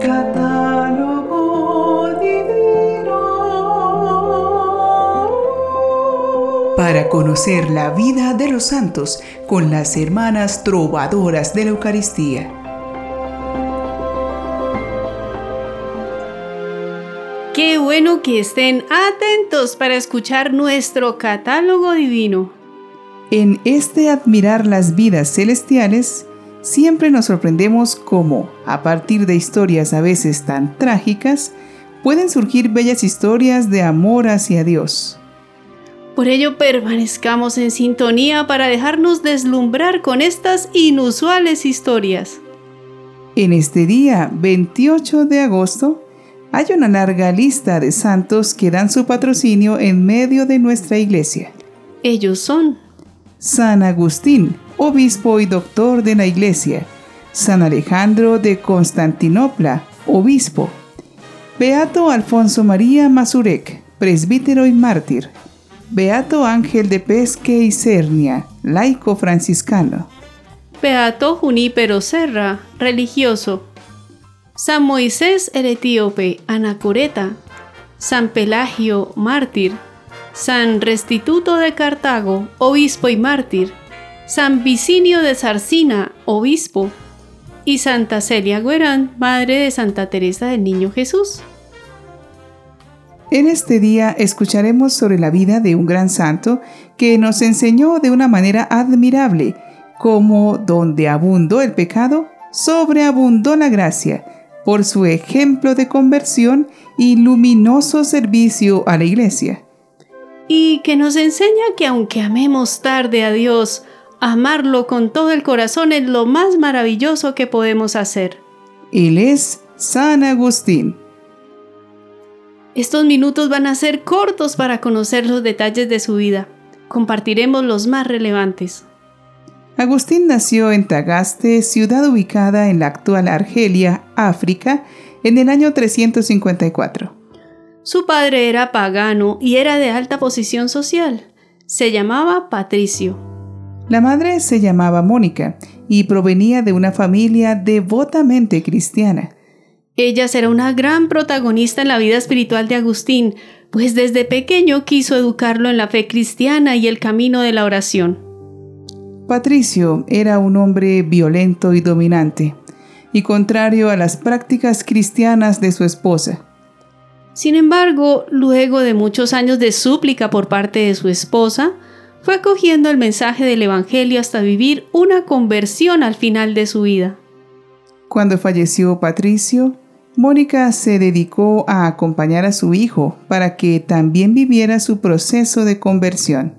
Catálogo divino. Para conocer la vida de los santos con las hermanas trovadoras de la Eucaristía. Qué bueno que estén atentos para escuchar nuestro catálogo divino. En este admirar las vidas celestiales, siempre nos sorprendemos cómo, a partir de historias a veces tan trágicas, pueden surgir bellas historias de amor hacia Dios. Por ello permanezcamos en sintonía para dejarnos deslumbrar con estas inusuales historias. En este día 28 de agosto, hay una larga lista de santos que dan su patrocinio en medio de nuestra iglesia. Ellos son San Agustín, obispo y doctor de la iglesia. San Alejandro de Constantinopla, obispo. Beato Alfonso María Mazurek, presbítero y mártir. Beato Ángel de Pesque y Cernia, laico franciscano. Beato Junípero Serra, religioso. San Moisés el etíope, anacoreta, San Pelagio, mártir, San Restituto de Cartago, obispo y mártir, San Vicinio de Sarcina, obispo, y Santa Celia Guerán, madre de Santa Teresa del Niño Jesús. En este día escucharemos sobre la vida de un gran santo que nos enseñó de una manera admirable cómo donde abundó el pecado, sobreabundó la gracia por su ejemplo de conversión y luminoso servicio a la iglesia. Y que nos enseña que aunque amemos tarde a Dios, amarlo con todo el corazón es lo más maravilloso que podemos hacer. Él es San Agustín. Estos minutos van a ser cortos para conocer los detalles de su vida. Compartiremos los más relevantes. Agustín nació en Tagaste, ciudad ubicada en la actual Argelia, África, en el año 354. Su padre era pagano y era de alta posición social. Se llamaba Patricio. La madre se llamaba Mónica y provenía de una familia devotamente cristiana. Ella será una gran protagonista en la vida espiritual de Agustín, pues desde pequeño quiso educarlo en la fe cristiana y el camino de la oración. Patricio era un hombre violento y dominante, y contrario a las prácticas cristianas de su esposa. Sin embargo, luego de muchos años de súplica por parte de su esposa, fue acogiendo el mensaje del Evangelio hasta vivir una conversión al final de su vida. Cuando falleció Patricio, Mónica se dedicó a acompañar a su hijo para que también viviera su proceso de conversión.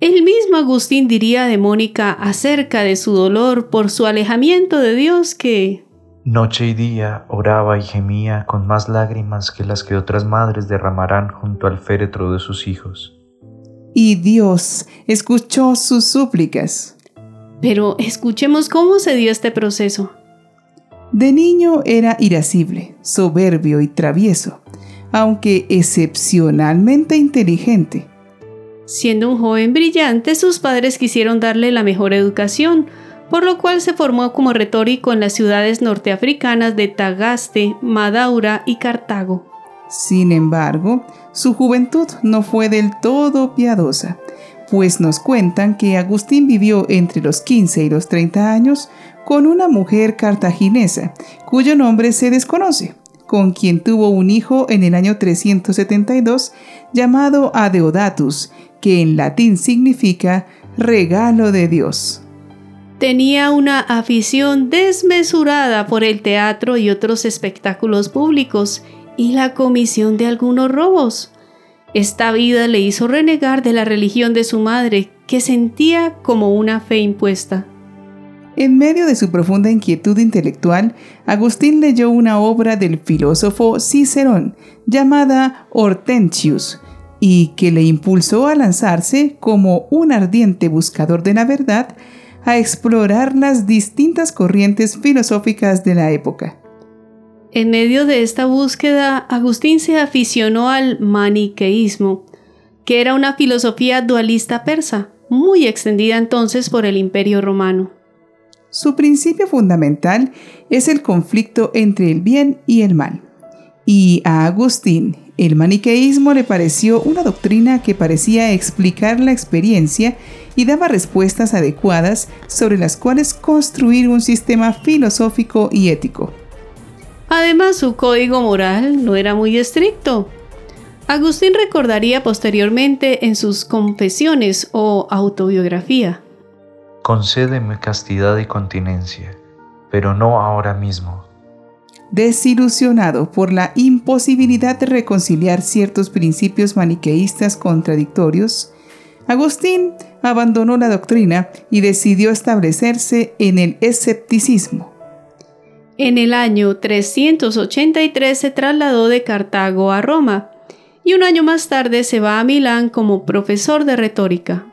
El mismo Agustín diría de Mónica acerca de su dolor por su alejamiento de Dios que Noche y día oraba y gemía con más lágrimas que las que otras madres derramarán junto al féretro de sus hijos. Y Dios escuchó sus súplicas. Pero escuchemos cómo se dio este proceso. De niño era irascible, soberbio y travieso, aunque excepcionalmente inteligente. Siendo un joven brillante, sus padres quisieron darle la mejor educación, por lo cual se formó como retórico en las ciudades norteafricanas de Tagaste, Madaura y Cartago. Sin embargo, su juventud no fue del todo piadosa, pues nos cuentan que Agustín vivió entre los 15 y los 30 años con una mujer cartaginesa, cuyo nombre se desconoce, con quien tuvo un hijo en el año 372 llamado Adeodatus, que en latín significa regalo de Dios. Tenía una afición desmesurada por el teatro y otros espectáculos públicos y la comisión de algunos robos. Esta vida le hizo renegar de la religión de su madre, que sentía como una fe impuesta. En medio de su profunda inquietud intelectual, Agustín leyó una obra del filósofo Cicerón llamada Hortensius, y que le impulsó a lanzarse como un ardiente buscador de la verdad a explorar las distintas corrientes filosóficas de la época. En medio de esta búsqueda, Agustín se aficionó al maniqueísmo, que era una filosofía dualista persa, muy extendida entonces por el Imperio romano. Su principio fundamental es el conflicto entre el bien y el mal. Y a Agustín, el maniqueísmo le pareció una doctrina que parecía explicar la experiencia y daba respuestas adecuadas sobre las cuales construir un sistema filosófico y ético. Además, su código moral no era muy estricto. Agustín recordaría posteriormente en sus confesiones o autobiografía. Concédeme castidad y continencia, pero no ahora mismo. Desilusionado por la imposibilidad de reconciliar ciertos principios maniqueístas contradictorios, Agustín abandonó la doctrina y decidió establecerse en el escepticismo. En el año 383 se trasladó de Cartago a Roma y un año más tarde se va a Milán como profesor de retórica.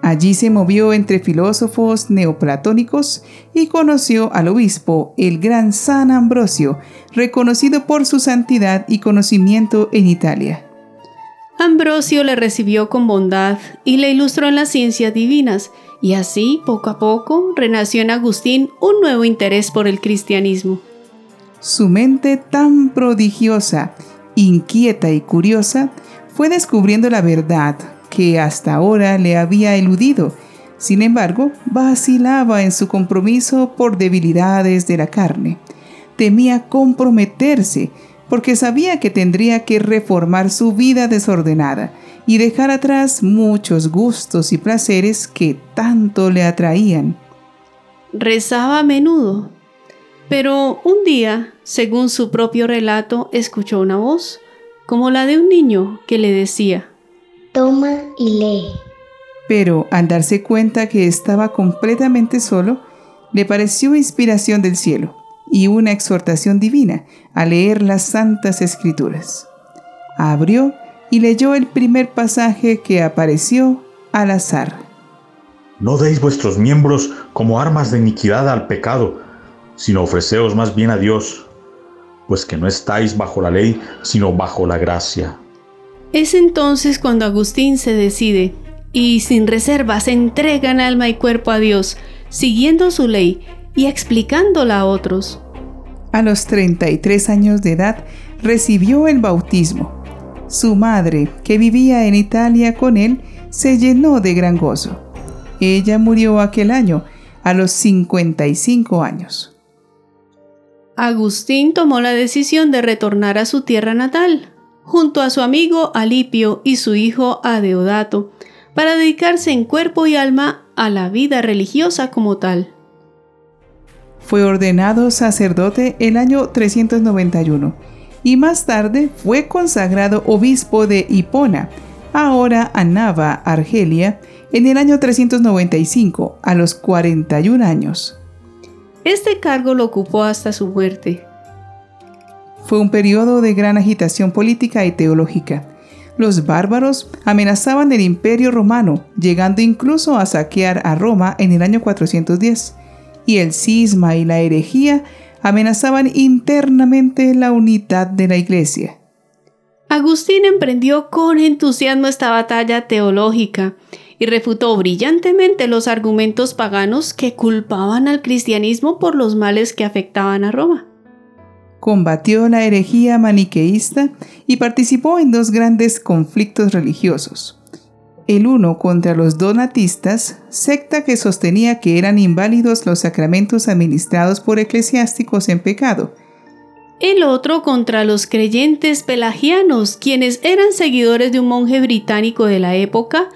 Allí se movió entre filósofos neoplatónicos y conoció al obispo, el gran San Ambrosio, reconocido por su santidad y conocimiento en Italia. Ambrosio le recibió con bondad y le ilustró en las ciencias divinas, y así, poco a poco, renació en Agustín un nuevo interés por el cristianismo. Su mente tan prodigiosa, inquieta y curiosa, fue descubriendo la verdad que hasta ahora le había eludido. Sin embargo, vacilaba en su compromiso por debilidades de la carne. Temía comprometerse porque sabía que tendría que reformar su vida desordenada y dejar atrás muchos gustos y placeres que tanto le atraían. Rezaba a menudo, pero un día, según su propio relato, escuchó una voz, como la de un niño, que le decía, Toma y lee. Pero al darse cuenta que estaba completamente solo, le pareció inspiración del cielo y una exhortación divina a leer las santas escrituras. Abrió y leyó el primer pasaje que apareció al azar. No deis vuestros miembros como armas de iniquidad al pecado, sino ofreceos más bien a Dios, pues que no estáis bajo la ley, sino bajo la gracia. Es entonces cuando Agustín se decide y sin reservas entregan alma y cuerpo a Dios, siguiendo su ley y explicándola a otros. A los 33 años de edad recibió el bautismo. Su madre, que vivía en Italia con él, se llenó de gran gozo. Ella murió aquel año, a los 55 años. Agustín tomó la decisión de retornar a su tierra natal, junto a su amigo Alipio y su hijo Adeodato, para dedicarse en cuerpo y alma a la vida religiosa como tal. Fue ordenado sacerdote el año 391 y más tarde fue consagrado obispo de Hipona, ahora Annaba, Argelia, en el año 395, a los 41 años. Este cargo lo ocupó hasta su muerte, fue un periodo de gran agitación política y teológica. Los bárbaros amenazaban el imperio romano, llegando incluso a saquear a Roma en el año 410, y el cisma y la herejía amenazaban internamente la unidad de la iglesia. Agustín emprendió con entusiasmo esta batalla teológica y refutó brillantemente los argumentos paganos que culpaban al cristianismo por los males que afectaban a Roma combatió la herejía maniqueísta y participó en dos grandes conflictos religiosos. El uno contra los donatistas, secta que sostenía que eran inválidos los sacramentos administrados por eclesiásticos en pecado. El otro contra los creyentes pelagianos, quienes eran seguidores de un monje británico de la época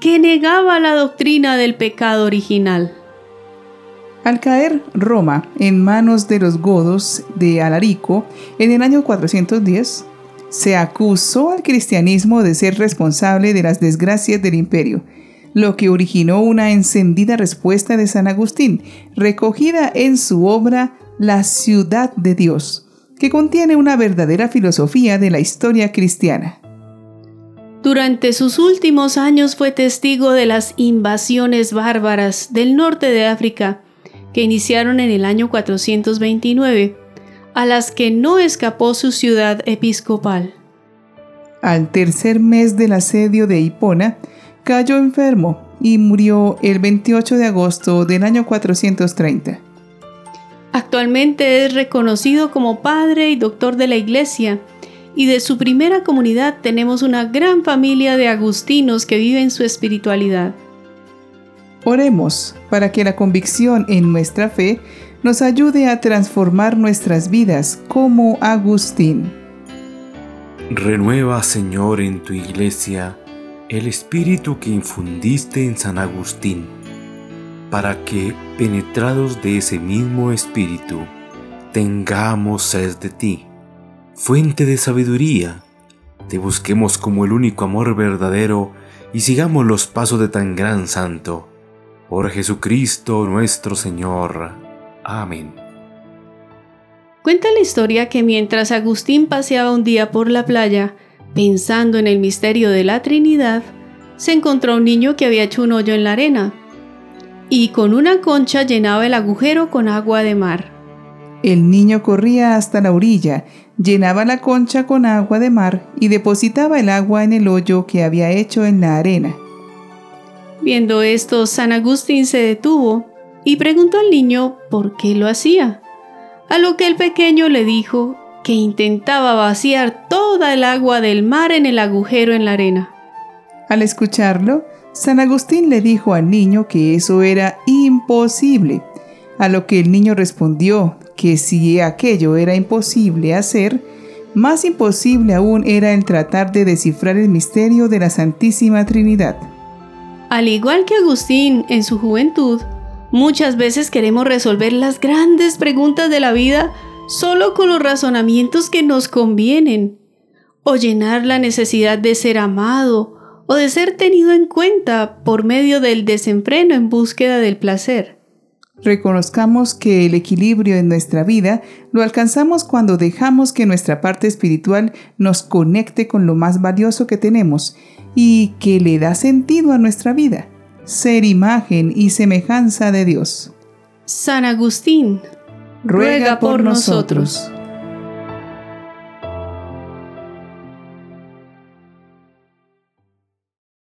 que negaba la doctrina del pecado original. Al caer Roma en manos de los godos de Alarico en el año 410, se acusó al cristianismo de ser responsable de las desgracias del imperio, lo que originó una encendida respuesta de San Agustín, recogida en su obra La ciudad de Dios, que contiene una verdadera filosofía de la historia cristiana. Durante sus últimos años fue testigo de las invasiones bárbaras del norte de África, que iniciaron en el año 429, a las que no escapó su ciudad episcopal. Al tercer mes del asedio de Hipona, cayó enfermo y murió el 28 de agosto del año 430. Actualmente es reconocido como padre y doctor de la Iglesia y de su primera comunidad tenemos una gran familia de agustinos que viven su espiritualidad. Oremos para que la convicción en nuestra fe nos ayude a transformar nuestras vidas como Agustín. Renueva, Señor, en tu iglesia el espíritu que infundiste en San Agustín, para que, penetrados de ese mismo espíritu, tengamos sed de ti, fuente de sabiduría, te busquemos como el único amor verdadero y sigamos los pasos de tan gran santo. Por Jesucristo nuestro Señor. Amén. Cuenta la historia que mientras Agustín paseaba un día por la playa, pensando en el misterio de la Trinidad, se encontró un niño que había hecho un hoyo en la arena y con una concha llenaba el agujero con agua de mar. El niño corría hasta la orilla, llenaba la concha con agua de mar y depositaba el agua en el hoyo que había hecho en la arena. Viendo esto, San Agustín se detuvo y preguntó al niño por qué lo hacía, a lo que el pequeño le dijo que intentaba vaciar toda el agua del mar en el agujero en la arena. Al escucharlo, San Agustín le dijo al niño que eso era imposible, a lo que el niño respondió que si aquello era imposible hacer, más imposible aún era el tratar de descifrar el misterio de la Santísima Trinidad. Al igual que Agustín en su juventud, muchas veces queremos resolver las grandes preguntas de la vida solo con los razonamientos que nos convienen, o llenar la necesidad de ser amado o de ser tenido en cuenta por medio del desenfreno en búsqueda del placer. Reconozcamos que el equilibrio en nuestra vida lo alcanzamos cuando dejamos que nuestra parte espiritual nos conecte con lo más valioso que tenemos y que le da sentido a nuestra vida, ser imagen y semejanza de Dios. San Agustín, ruega, por, nosotros.